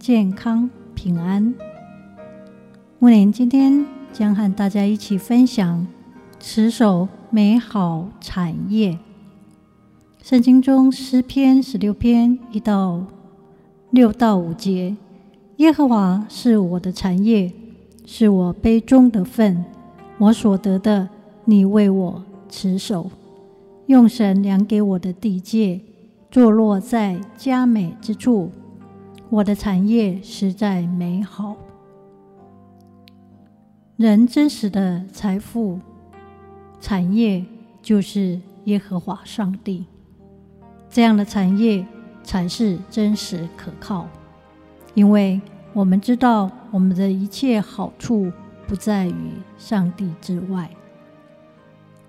健康平安。木莲今天将和大家一起分享持守美好产业。圣经中诗篇十六篇一到六到五节：耶和华是我的产业，是我杯中的分，我所得的，你为我持守，用神量给我的地界，坐落在佳美之处。我的产业实在美好。人真实的财富产业就是耶和华上帝，这样的产业才是真实可靠。因为我们知道，我们的一切好处不在于上帝之外。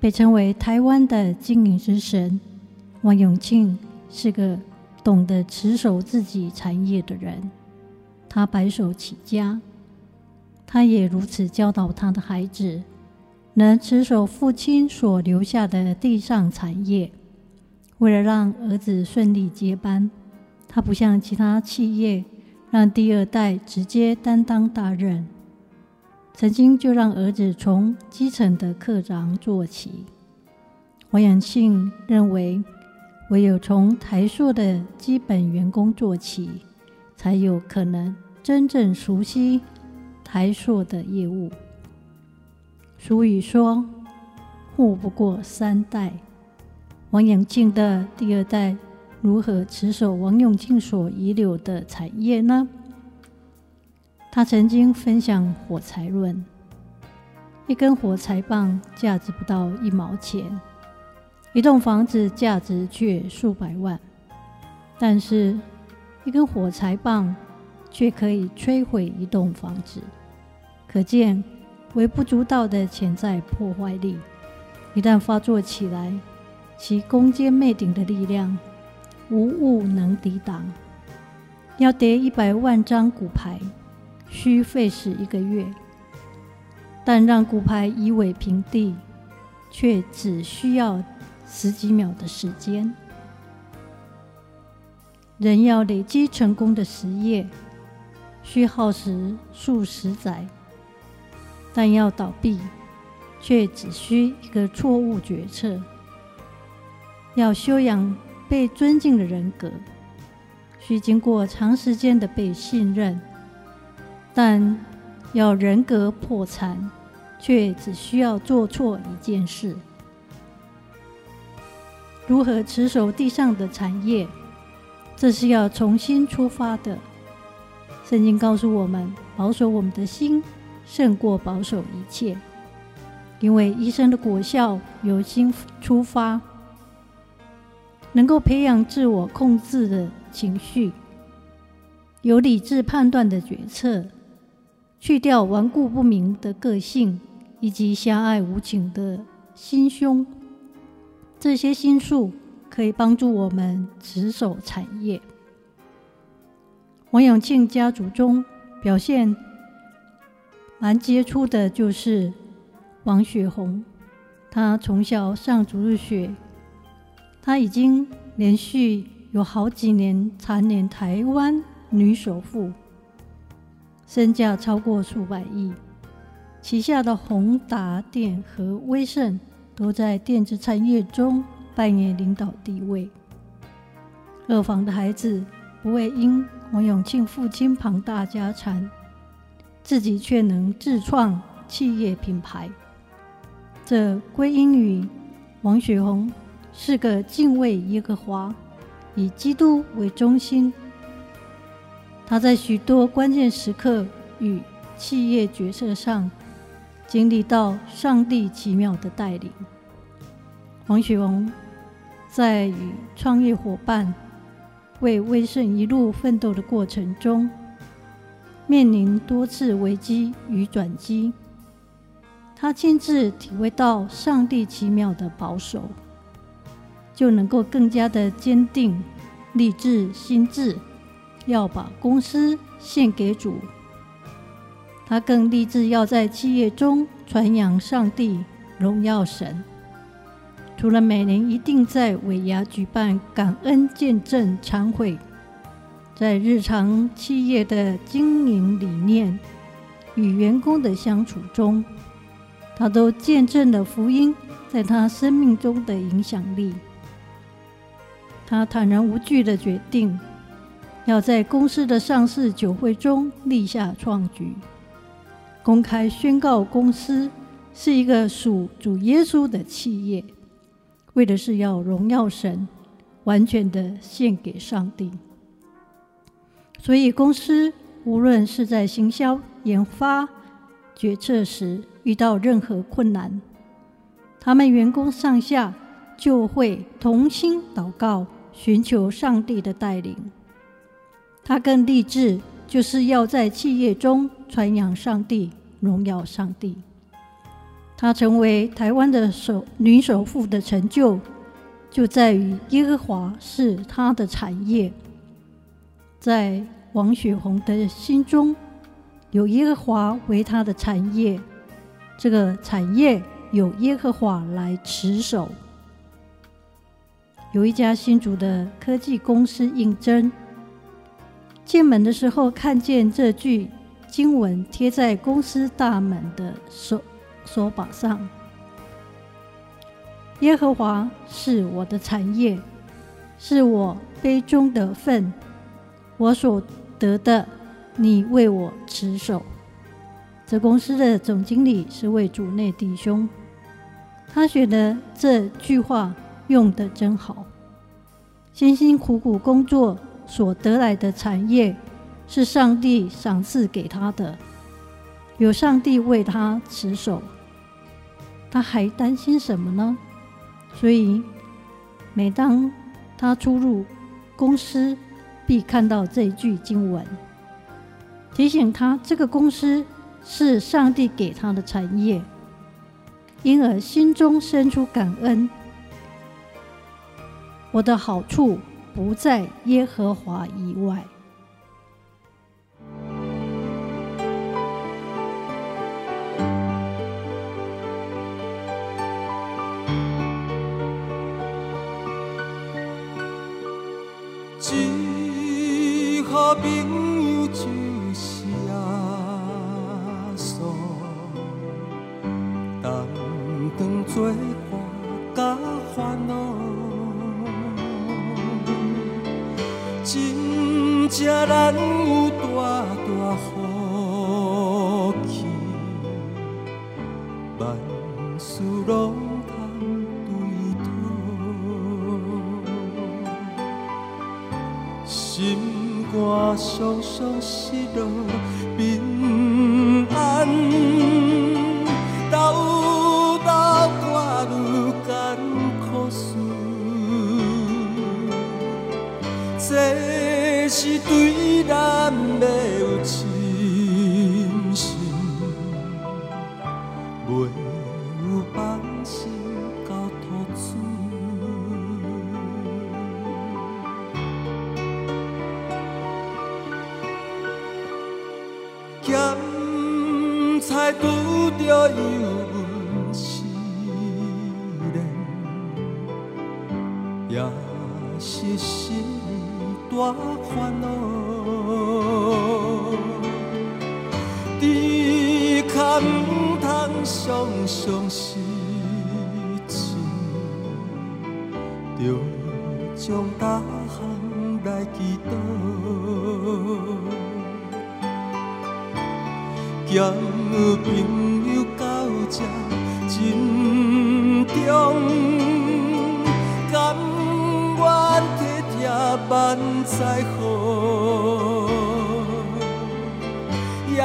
被称为台湾的经营之神，王永庆是个。懂得持守自己产业的人，他白手起家，他也如此教导他的孩子，能持守父亲所留下的地上产业。为了让儿子顺利接班，他不像其他企业，让第二代直接担当大任，曾经就让儿子从基层的课长做起。王永庆认为。唯有从台塑的基本员工做起，才有可能真正熟悉台塑的业务。俗语说：“富不过三代。”王永庆的第二代如何持守王永庆所遗留的产业呢？他曾经分享火柴论：一根火柴棒价值不到一毛钱。一栋房子价值却数百万，但是一根火柴棒却可以摧毁一栋房子，可见微不足道的潜在破坏力，一旦发作起来，其攻坚灭顶的力量无物能抵挡。要叠一百万张骨牌，需费时一个月，但让骨牌夷为平地，却只需要。十几秒的时间，人要累积成功的实业，需耗时数十载；但要倒闭，却只需一个错误决策。要修养被尊敬的人格，需经过长时间的被信任；但要人格破产，却只需要做错一件事。如何持守地上的产业？这是要重新出发的。圣经告诉我们，保守我们的心胜过保守一切，因为一生的果效由心出发。能够培养自我控制的情绪，有理智判断的决策，去掉顽固不明的个性，以及狭隘无情的心胸。这些心术可以帮助我们持守产业。王永庆家族中表现蛮杰出的，就是王雪红。她从小上足日学，她已经连续有好几年蝉联台湾女首富，身价超过数百亿，旗下的宏达电和威盛。都在电子产业中扮演领导地位。二房的孩子不会因王永庆父亲庞大家产，自己却能自创企业品牌。这归因于王雪红是个敬畏耶和华、以基督为中心。他在许多关键时刻与企业决策上。经历到上帝奇妙的带领，王雪红在与创业伙伴为威盛一路奋斗的过程中，面临多次危机与转机，他亲自体会到上帝奇妙的保守，就能够更加的坚定立志心志，要把公司献给主。他更立志要在企业中传扬上帝，荣耀神。除了每年一定在尾牙举办感恩见证餐会，在日常企业的经营理念与员工的相处中，他都见证了福音在他生命中的影响力。他坦然无惧的决定，要在公司的上市酒会中立下创举。公开宣告，公司是一个属主耶稣的企业，为的是要荣耀神，完全的献给上帝。所以，公司无论是在行销、研发、决策时遇到任何困难，他们员工上下就会同心祷告，寻求上帝的带领。他更立志。就是要在企业中传扬上帝，荣耀上帝。她成为台湾的首女首富的成就，就在于耶和华是她的产业。在王雪红的心中，有耶和华为她的产业，这个产业有耶和华来持守。有一家新竹的科技公司应征。进门的时候，看见这句经文贴在公司大门的手手把上：“耶和华是我的产业，是我杯中的分，我所得的，你为我持守。”这公司的总经理是位主内弟兄，他觉得这句话用得真好，辛辛苦苦工作。所得来的产业是上帝赏赐给他的，有上帝为他持守，他还担心什么呢？所以，每当他出入公司，必看到这句经文，提醒他这个公司是上帝给他的产业，因而心中生出感恩。我的好处。不在耶和华以外。最好朋友就是耶稣，同当作心肝酸酸失落平安。也是心。大烦恼，只可唔通常常失志，着将大项来祈祷，交朋友到这真重，万载好，耶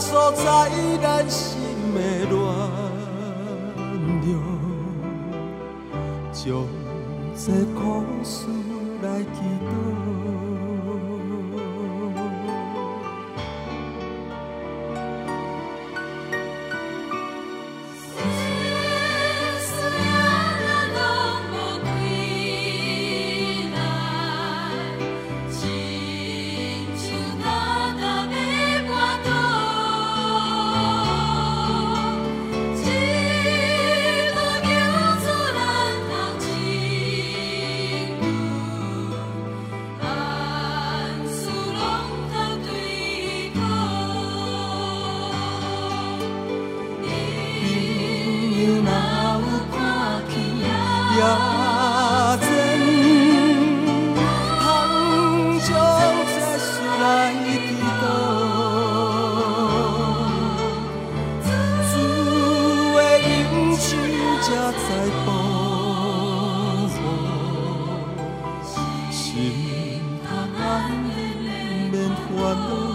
稣在咱心的暖流，将这苦事来祈祷。心，心